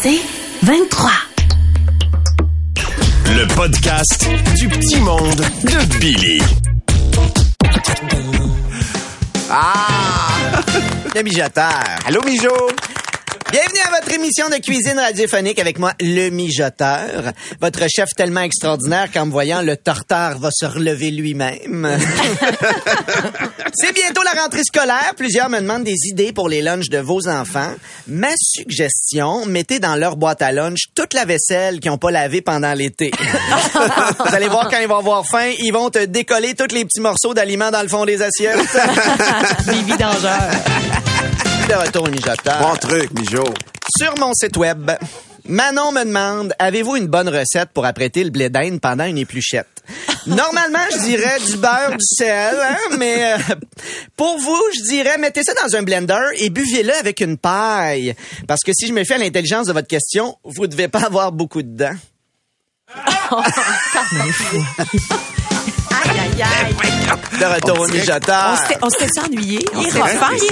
C'est 23. Le podcast du petit monde de Billy. Ah! Le mijoteur. Allô, Mijo? Bienvenue à votre émission de cuisine radiophonique avec moi, le mijoteur. Votre chef tellement extraordinaire qu'en me voyant, le tartare va se relever lui-même. C'est bientôt la rentrée scolaire. Plusieurs me demandent des idées pour les lunchs de vos enfants. Ma suggestion, mettez dans leur boîte à lunch toute la vaisselle qu'ils n'ont pas lavée pendant l'été. Vous allez voir quand ils vont avoir faim, ils vont te décoller tous les petits morceaux d'aliments dans le fond des assiettes. Les vidangeurs. De retour au mijoteur. Bon truc, Mijo. Sur mon site web, Manon me demande avez-vous une bonne recette pour apprêter le blé d'Inde pendant une épluchette? Normalement, je dirais du beurre, du sel, hein, mais euh, pour vous, je dirais mettez ça dans un blender et buvez-le avec une paille. Parce que si je me à l'intelligence de votre question, vous devez pas avoir beaucoup de dents. Aïe, aïe, aïe. De retour au mijoteur. On s'était ennuyé. Il est C'est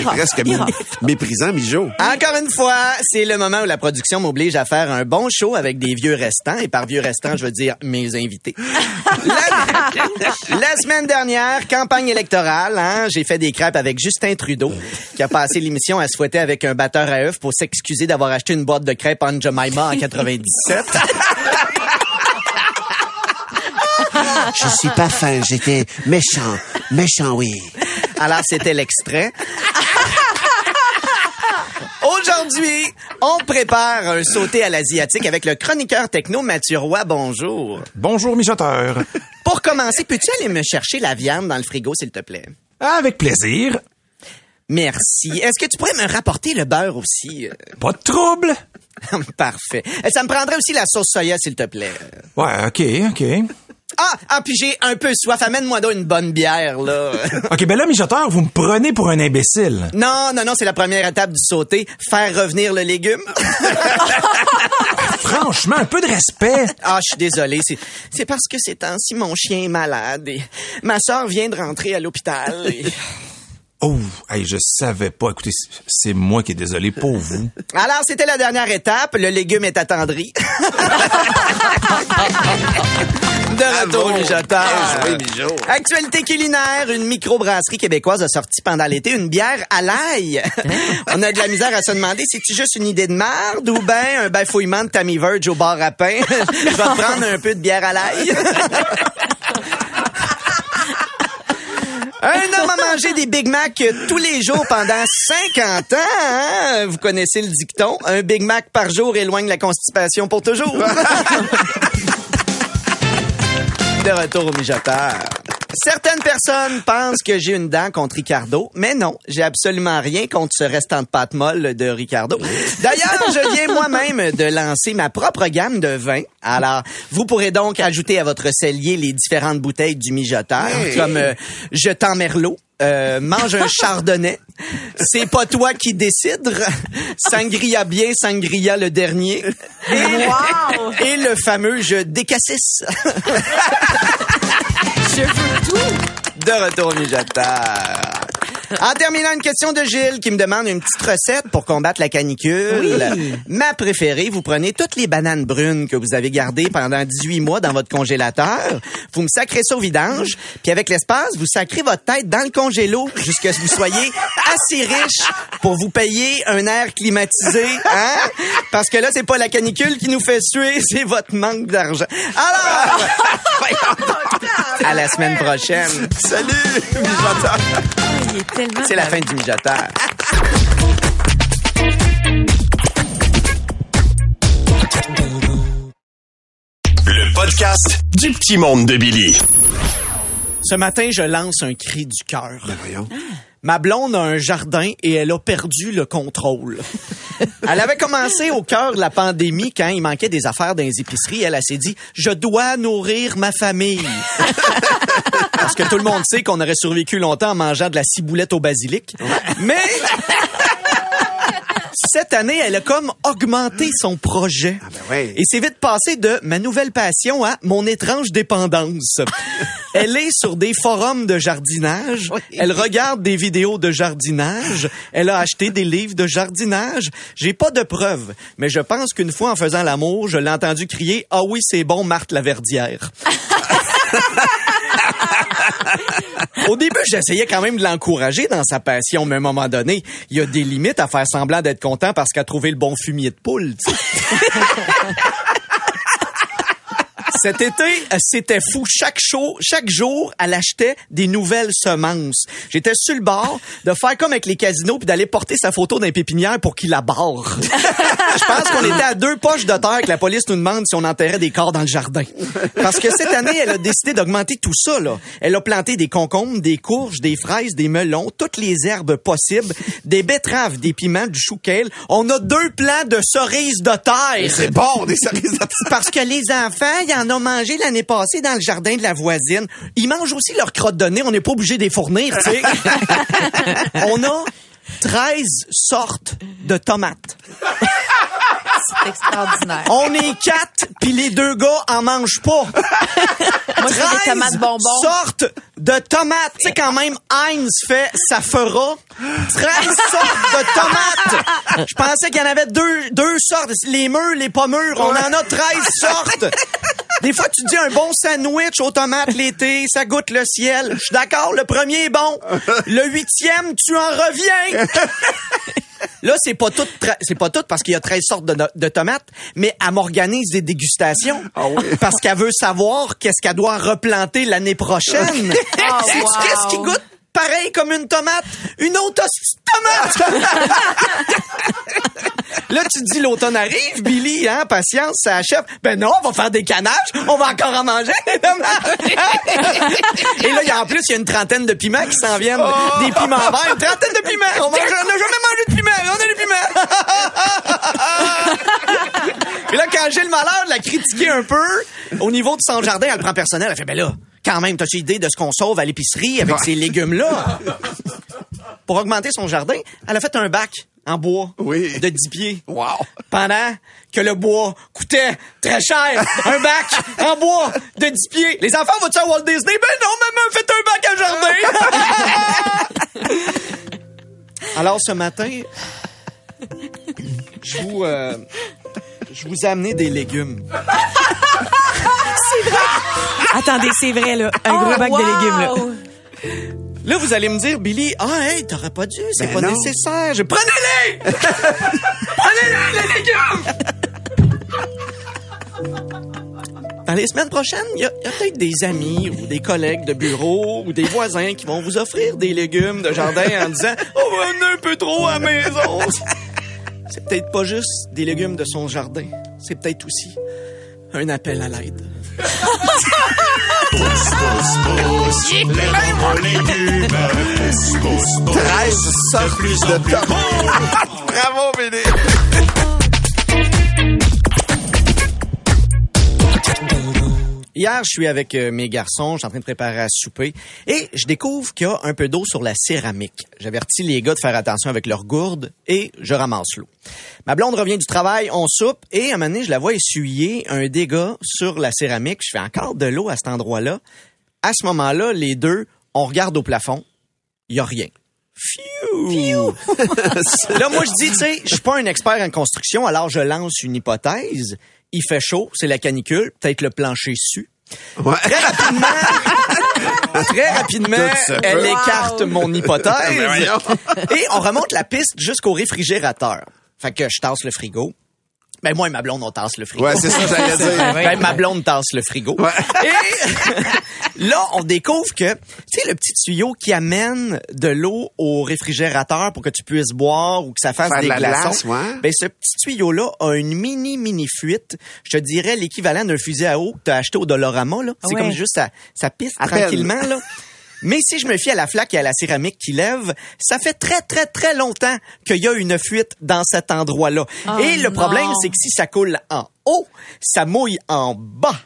presque Il est rough. méprisant, Mijo. Encore une fois, c'est le moment où la production m'oblige à faire un bon show avec des vieux restants. Et par vieux restants, je veux dire mes invités. La, la semaine dernière, campagne électorale, hein, j'ai fait des crêpes avec Justin Trudeau, qui a passé l'émission à se fouetter avec un batteur à œufs pour s'excuser d'avoir acheté une boîte de crêpes en Jemima en 97. Je suis pas fin, j'étais méchant. Méchant, oui. Alors, c'était l'extrait. Aujourd'hui, on prépare un sauté à l'asiatique avec le chroniqueur techno Mathieu Roy. Bonjour. Bonjour, mijoteur. Pour commencer, peux-tu aller me chercher la viande dans le frigo, s'il te plaît? Avec plaisir. Merci. Est-ce que tu pourrais me rapporter le beurre aussi? Pas de trouble. Parfait. Et Ça me prendrait aussi la sauce soya, s'il te plaît. Ouais, OK, OK. Ah, ah puis j'ai un peu soif. Amène-moi donc une bonne bière, là. OK, ben là, mijoteur, vous me prenez pour un imbécile. non, non, non, c'est la première étape du sauté. Faire revenir le légume. Franchement, un peu de respect. Ah, je suis désolé. C'est, c'est parce que ces temps-ci, mon chien est malade et ma soeur vient de rentrer à l'hôpital. et- Oh, hey, je savais pas. Écoutez, c'est- c'est moi qui est désolé pour vous. Alors, c'était la dernière étape. Le légume est attendri. De retour mijoteur. Mijo. Actualité culinaire, une microbrasserie québécoise a sorti pendant l'été une bière à l'ail. On a de la misère à se demander si c'est juste une idée de merde ou ben un bafouillement de Tammy Verge au bar à pain? Je vais prendre un peu de bière à l'ail. Un homme a mangé des Big Mac tous les jours pendant 50 ans. hein? Vous connaissez le dicton. Un Big Mac par jour éloigne la constipation pour toujours. De retour au mijoteur. Certaines personnes pensent que j'ai une dent contre Ricardo, mais non, j'ai absolument rien contre ce restant de pâte molle de Ricardo. D'ailleurs, je viens moi-même de lancer ma propre gamme de vins. Alors, vous pourrez donc ajouter à votre cellier les différentes bouteilles du mijoteur, comme euh, Je t'en merlot, euh, mange un chardonnay. C'est pas toi qui décides. Sangria bien, sangria le dernier. Et, Wow! et le fameux je décassis. Je veux tout. De retour au mijoteur. En terminant, une question de Gilles qui me demande une petite recette pour combattre la canicule. Ma préférée, vous prenez toutes les bananes brunes que vous avez gardées pendant 18 mois dans votre congélateur, vous me sacrez ça au vidange, puis avec l'espace, vous sacrez votre tête dans le congélo jusqu'à ce que vous soyez assez riche pour vous payer un air climatisé, hein? Parce que là, c'est pas la canicule qui nous fait suer, c'est votre manque d'argent. Alors, à la semaine prochaine. Salut, tellement... C'est la fin du mijoteur. Le podcast du petit monde de Billy. Ce matin, je lance un cri du cœur. Ben voyons. Ma blonde a un jardin et elle a perdu le contrôle. Elle avait commencé au cœur de la pandémie quand il manquait des affaires dans les épiceries. Elle, elle s'est dit, je dois nourrir ma famille. Parce que tout le monde sait qu'on aurait survécu longtemps en mangeant de la ciboulette au basilic. Mais cette année, elle a comme augmenté son projet. ben ouais. Et c'est vite passé de ma nouvelle passion à mon étrange dépendance. Elle est sur des forums de jardinage. Elle regarde des vidéos de jardinage. Elle a acheté des livres de jardinage. J'ai pas de preuves, mais je pense qu'une fois en faisant l'amour, je l'ai entendu crier Ah oui, c'est bon, Marthe Laverdière. Au début, j'essayais quand même de l'encourager dans sa passion, mais à un moment donné, il y a des limites à faire semblant d'être content parce a trouvé le bon fumier de poule. Cet été, euh, c'était fou. Chaque show, chaque jour, elle achetait des nouvelles semences. J'étais sur le bord de faire comme avec les casinos puis d'aller porter sa photo dans les pépinières pour qu'il la barre. Je pense qu'on était à deux poches de terre que la police nous demande si on enterrait des corps dans le jardin. Parce que cette année, elle a décidé d'augmenter tout ça, là. Elle a planté des concombres, des courges, des fraises, des melons, toutes les herbes possibles, des betteraves, des piments, du chou kale. On a deux plants de cerises de terre. C'est bon, des cerises de Parce que les enfants, ils en ont mangé l'année passée dans le jardin de la voisine. Ils mangent aussi leur crotte de nez. On n'est pas obligé de les fournir, tu sais. On a 13 sortes de tomates. C'est extraordinaire. On est quatre, puis les deux gars en mangent pas. Moi, fais des 13 tomates bonbons. sortes de tomates. Tu sais, quand même, Heinz fait, ça fera 13 sortes de tomates. Je pensais qu'il y en avait deux, deux sortes. Les mûres, les pas mûres. On en a 13 sortes. Des fois, tu dis un bon sandwich aux tomates l'été, ça goûte le ciel. Je suis d'accord, le premier est bon. Le huitième, tu en reviens. Là, c'est pas tout, c'est pas tout parce qu'il y a 13 sortes de, no- de tomates, mais elle m'organise des dégustations. Parce qu'elle veut savoir qu'est-ce qu'elle doit replanter l'année prochaine. Wow. qu'est-ce qui goûte pareil comme une tomate? Une autre tomate! Là, tu te dis, l'automne arrive, Billy, hein, patience, ça achève. Ben non, on va faire des canages, on va encore en manger. Et là, y a, en plus, il y a une trentaine de piments qui s'en viennent. Des piments verts, une trentaine de piments. On n'a jamais mangé de piments, on a des piments. Et là, quand j'ai le malheur de la critiquer un peu, au niveau de son jardin, elle le prend personnel. Elle fait, ben là, quand même, t'as-tu idée de ce qu'on sauve à l'épicerie avec ces légumes-là? Pour augmenter son jardin, elle a fait un bac en bois Oui. de 10 pieds. Wow. Pendant que le bois coûtait très cher. Un bac en bois de 10 pieds. Les enfants vont-tu à Walt Disney? Ben non, maman, faites un bac à jardin. Alors, ce matin, je vous, euh, je vous ai amené des légumes. Attendez, c'est vrai, là. Un Oh, gros bac de légumes, là. Là, vous allez me dire, Billy, ah, hey, t'aurais pas dû, c'est Ben pas non. nécessaire. Je... Prenez-les! Prenez-les, les légumes! Dans les semaines prochaines, il y a, il y a peut-être des amis ou des collègues de bureau ou des voisins qui vont vous offrir des légumes de jardin en disant « Oh, on a un peu trop à la maison! » C'est peut-être pas juste des légumes de son jardin. C'est peut-être aussi un appel à l'aide. Treize sortes de tomates. Bravo, Billy. Hier, je suis avec euh, mes garçons, je suis en train de préparer à souper et je découvre qu'il y a un peu d'eau sur la céramique. J'avertis les gars de faire attention avec leurs gourdes et je ramasse l'eau. Ma blonde revient du travail, on soupe et à un moment donné, je la vois essuyer un dégât sur la céramique. Je fais encore de l'eau à cet endroit-là. À ce moment-là, les deux, on regarde au plafond, il y a rien. Là, moi, je dis, tu sais, je suis pas un expert en construction, alors je lance une hypothèse. Il fait chaud, c'est la canicule, peut-être le plancher su. Ouais. Très rapidement, très rapidement, elle peut. écarte mon hypothèse. Voyons. Et on remonte la piste jusqu'au réfrigérateur. Fait que je tasse le frigo. Ben moi et ma blonde, on tasse le frigo. Ouais, c'est ça que j'allais dire. Ben, ma blonde tasse le frigo. Ouais. Et là, on découvre que, tu sais, le petit tuyau qui amène de l'eau au réfrigérateur pour que tu puisses boire ou que ça fasse Faire de des la glaçons. glace, ouais. Ben, ce petit tuyau-là a une mini, mini fuite. Je te dirais l'équivalent d'un fusil à eau que tu as acheté au Dolorama, là. C'est Ouais. comme juste ça, ça pisse À peine. tranquillement, là. Mais si je me fie à la flaque et à la céramique qui lève, ça fait très, très, très longtemps qu'il y a une fuite dans cet endroit-là. Oh et le problème, c'est que si ça coule en haut, ça mouille en bas.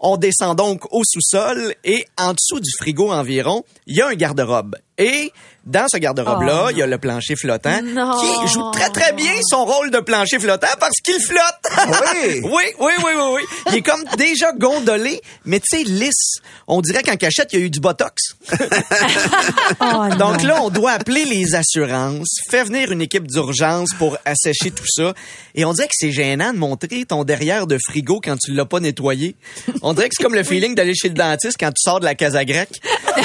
On descend donc au sous-sol et en dessous du frigo environ, il y a un garde-robe. Et dans ce garde-robe-là, Oh, il y a le plancher flottant Non. qui joue très très bien son rôle de plancher flottant parce qu'il flotte. Oui. oui, oui, oui, oui, oui. Il est comme déjà gondolé, mais tu sais, lisse. On dirait qu'en cachette, il y a eu du botox. Oh, Donc non. là, on doit appeler les assurances, faire venir une équipe d'urgence pour assécher tout ça. Et on dirait que c'est gênant de montrer ton derrière de frigo quand tu l'as pas nettoyé. On dirait que c'est comme le feeling d'aller chez le dentiste quand tu sors de la casa grecque.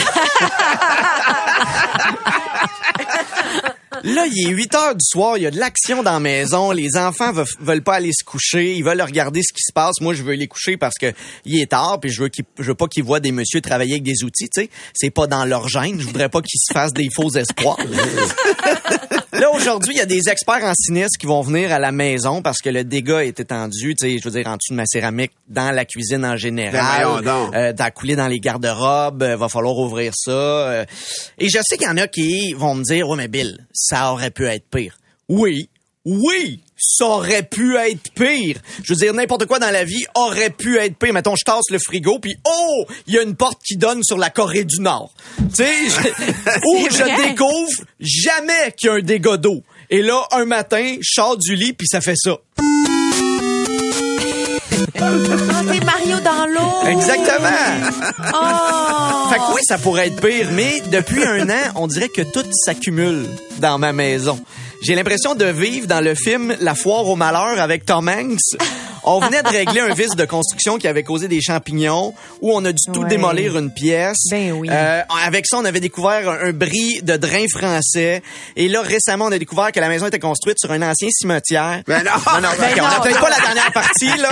Là, il est 8 heures du soir, il y a de l'action dans la maison, les enfants ve- veulent pas aller se coucher, ils veulent regarder ce qui se passe. Moi, je veux les coucher parce que il est tard, puis je veux je veux pas qu'ils voient des messieurs travailler avec des outils, tu sais. C'est pas dans leur gène, je voudrais pas qu'ils se fassent des faux espoirs. Là, aujourd'hui, il y a des experts en sinistre qui vont venir à la maison parce que le dégât est étendu, tu sais, je veux dire, en dessous de ma céramique, dans la cuisine en Ben général, donc. euh, couler dans les garde-robes, euh, va falloir ouvrir ça. euh. et je sais qu'il y en a qui vont me dire, ouais, mais Bill, ça aurait pu être pire. Oui, oui, ça aurait pu être pire. Je veux dire, n'importe quoi dans la vie aurait pu être pire. Mettons, je tasse le frigo, puis oh, il y a une porte qui donne sur la Corée du Nord. Tu sais, je- ou je découvre jamais qu'il y a un dégât d'eau. Et là, un matin, je sors du lit, puis ça fait ça. Ah, t'es Mario dans l'eau. Exactement. Oh. Fait que oui, ça pourrait être pire, mais depuis un an, on dirait que tout s'accumule dans ma maison. J'ai l'impression de vivre dans le film La foire au malheur avec Tom Hanks. On venait de régler un vice de construction qui avait causé des champignons, où on a dû tout Ouais. démolir une pièce. Ben oui. Euh, avec ça, on avait découvert un, un bris de drain français. Et là, récemment, on a découvert que la maison était construite sur un ancien cimetière. Ben non. Non, non, Ben ok, on non. n'a peut-être pas la dernière partie, là.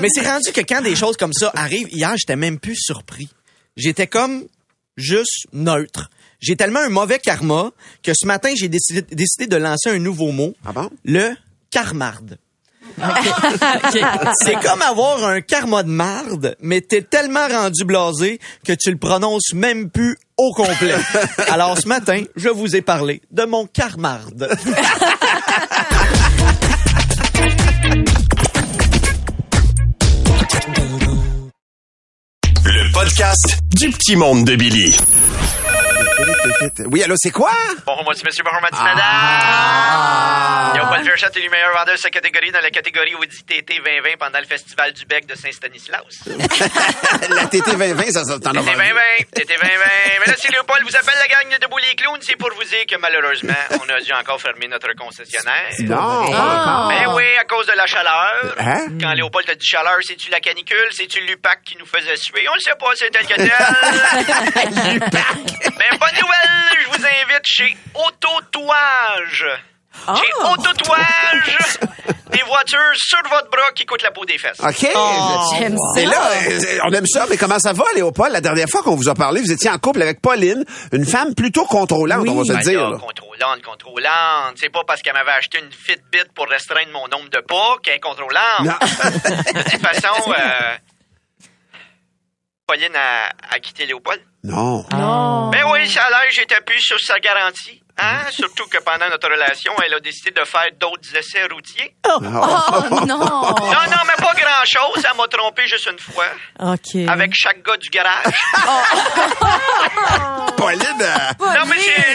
Mais c'est rendu que quand des choses comme ça arrivent, hier, j'étais même plus surpris. J'étais comme juste neutre. J'ai tellement un mauvais karma que ce matin, j'ai décidé, décidé de lancer un nouveau mot. Ah bon? Le karmarde. C'est comme avoir un karma de marde, mais t'es tellement rendu blasé que tu le prononces même plus au complet. Alors ce matin, je vous ai parlé de mon karmarde. Le podcast du petit monde de Billy. Oui, allô, c'est quoi? Bonjour, moi, c'est monsieur, bonjour, madame. Ah. Léopold Verchette est le meilleur vendeur de sa catégorie dans la catégorie Audi TT 2020 pendant le Festival du Bec de Saint-Stanislas. La TT 2020, ça, ça t'en a TT 2020, TT 2020. Mais là, si Léopold vous appelle la gang de Debout les Clowns, c'est pour vous dire que malheureusement, on a dû encore fermer notre concessionnaire. Non, Ah. Ben oui, à cause de la chaleur. Hein? Quand Léopold a dit chaleur, c'est-tu la canicule? C'est-tu l'UPAC qui nous faisait suer? On le sait pas, c'est tel que tel. Mais bonne nouvelle, je vous invite chez Autotouage. Chez Autotouage, des voitures sur votre bras qui coûtent la peau des fesses. OK. J'aime Et ça. là, on aime ça, mais comment ça va, Léopold? La dernière fois qu'on vous a parlé, vous étiez en couple avec Pauline, une femme plutôt contrôlante, on va se Ben dire. là. contrôlante, contrôlante. C'est pas parce qu'elle m'avait acheté une Fitbit pour restreindre mon nombre de pas qu'elle est contrôlante. Non. De toute façon, euh, Pauline a, a quitté Léopold. Non. Non. Ben oui, ça a l'air, j'étais plus sur sa garantie. Hein? Surtout que pendant notre relation, elle a décidé de faire d'autres essais routiers. Oh non. Non, non, mais pas grand-chose. Elle m'a trompé juste une fois. OK. Avec chaque gars du garage. Pauline, euh, non, mais c'est...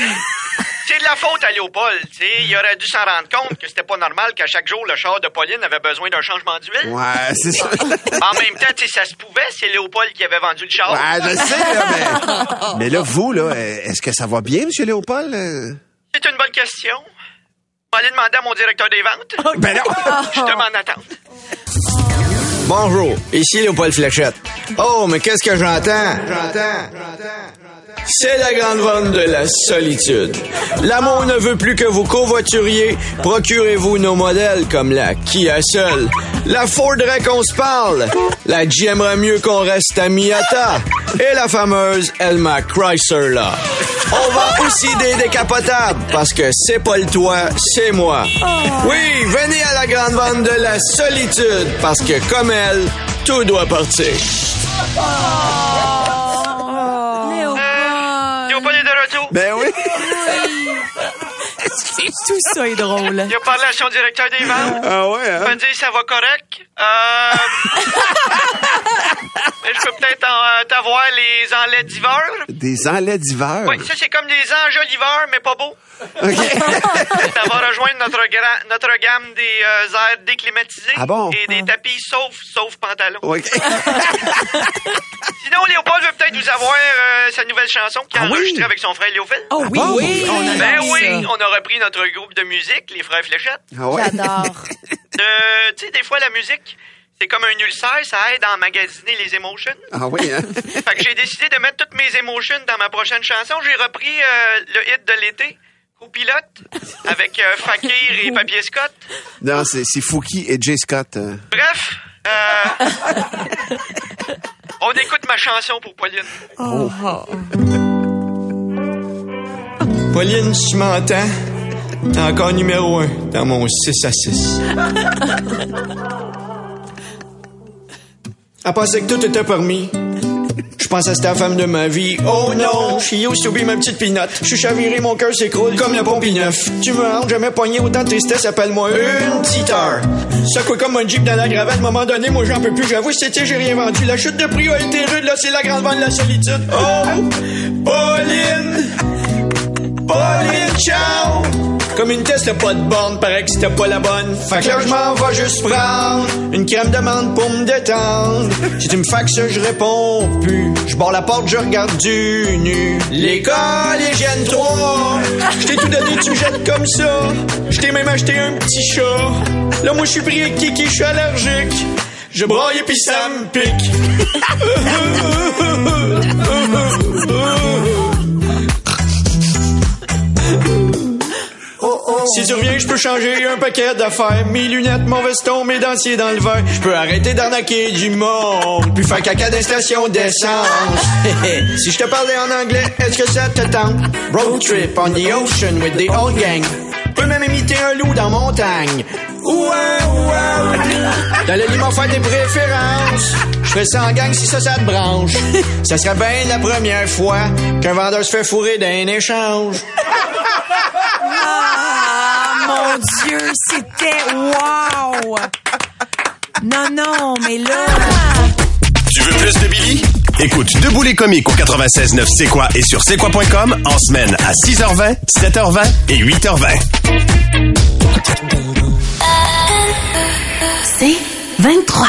C'est de la faute à Léopold, tu sais. Il aurait dû s'en rendre compte que c'était pas normal qu'à chaque jour, le char de Pauline avait besoin d'un changement d'huile. ouais, c'est ça. En même temps, tu sais, ça se pouvait, c'est Léopold qui avait vendu le char. Ouais, je sais, là, mais... mais là, vous, là, est-ce que ça va bien, Monsieur Léopold? C'est une bonne question. On va aller demander à mon directeur des ventes. Ben non. Je te m'en attends. Bonjour, ici Léopold Fléchette. Oh, mais qu'est-ce que j'entends? J'entends. C'est la grande vente de la solitude. L'amour ne veut plus que vous covoituriez. Procurez-vous nos modèles comme la Kia Soul, la Faudrait qu'on se parle, la J'aimerais mieux qu'on reste à Miata et la fameuse Elma Chrysler là. On vend aussi des décapotables parce que c'est pas le toit, c'est moi. Oui, venez à la grande vente de la solitude parce que comme elle, tout doit partir. Léopold est de retour. Ben oui. Tout ça est drôle. Il a parlé à son directeur des ventes. Ah ouais, Il m'a hein? dit ça va correct? Euh... Mais je peux peut-être en- euh, t'avoir les enlais d'hiver. Des enlais d'hiver? Oui, ça c'est comme des enjoliveurs, mais pas beaux. OK. Ça va rejoindre notre, gra- notre gamme des euh, airs déclimatisés Ah bon? et des tapis sauf, sauf pantalon. OK. Sinon, Léopold veut peut-être vous avoir euh, sa nouvelle chanson qu'il a Ah oui? enregistrée avec son frère Léophile. Oh oui, bon? oui, on a Ben oui, ça. on a repris notre groupe de musique, les frères Fléchettes. Ah ouais? J'adore. Euh, tu sais, des fois, la musique, c'est comme un ulcère, ça aide à emmagasiner les émotions. Ah oui, hein? Fait que j'ai décidé de mettre toutes mes émotions dans ma prochaine chanson. J'ai repris euh, le hit de l'été, Copilote, avec euh, Fakir et Papier Scott. Non, c'est c'est Fouki et Jay Scott. euh. Bref, euh, on écoute ma chanson pour Pauline. Pauline, si tu m'entends, t'es encore numéro un dans mon 6 à 6. À penser que tout était permis. Je que c'était la femme de ma vie. Oh non, used to be ma petite pinotte. Je suis chaviré, mon cœur s'écroule comme le pompi neuf. Tu me rends jamais poigné autant de tristesse, appelle-moi une petite heure. Ça quoi comme un jeep dans la gravette, à un moment donné, moi j'en peux plus. J'avoue, c'était j'ai rien vendu. La chute de prix a été rude, là c'est la grande vente de la solitude. Oh, Pauline! Pauline, ciao! Comme une Tesla, pas de borne, paraît que c'était pas la bonne. Fait que là, je m'en vais juste prendre une crème de menthe pour me détendre. Si tu me faxes, je réponds plus. Je barre la porte, je regarde du nu. L'école, hygiène 3. Je t'ai tout donné, tu me jettes comme ça. Je t'ai même acheté un petit chat. Là, moi, je suis pris avec Kiki, je suis allergique. Je braille et puis ça me pique. Si tu reviens, je peux changer un paquet d'affaires. Mes lunettes, mon veston, mes dentiers dans le verre. Je peux arrêter d'arnaquer du monde. Puis faire caca des stations d'essence. si je te parlais en anglais, est-ce que ça te tente? Road trip on the ocean with the old gang. Peux même imiter un loup dans montagne. Ouais, ouais. Dans le lit, faire des préférences. Je ferais ça en gang si ça, ça te branche. Ça serait bien la première fois qu'un vendeur se fait fourrer d'un échange. Mon Dieu, c'était wow! Non, non, mais là... Tu veux plus de Billy? Écoute Debout les comiques au 96.9 C'est quoi et sur c'est quoi.com en semaine à 6h20, 7h20 et 8h20. C'est 23.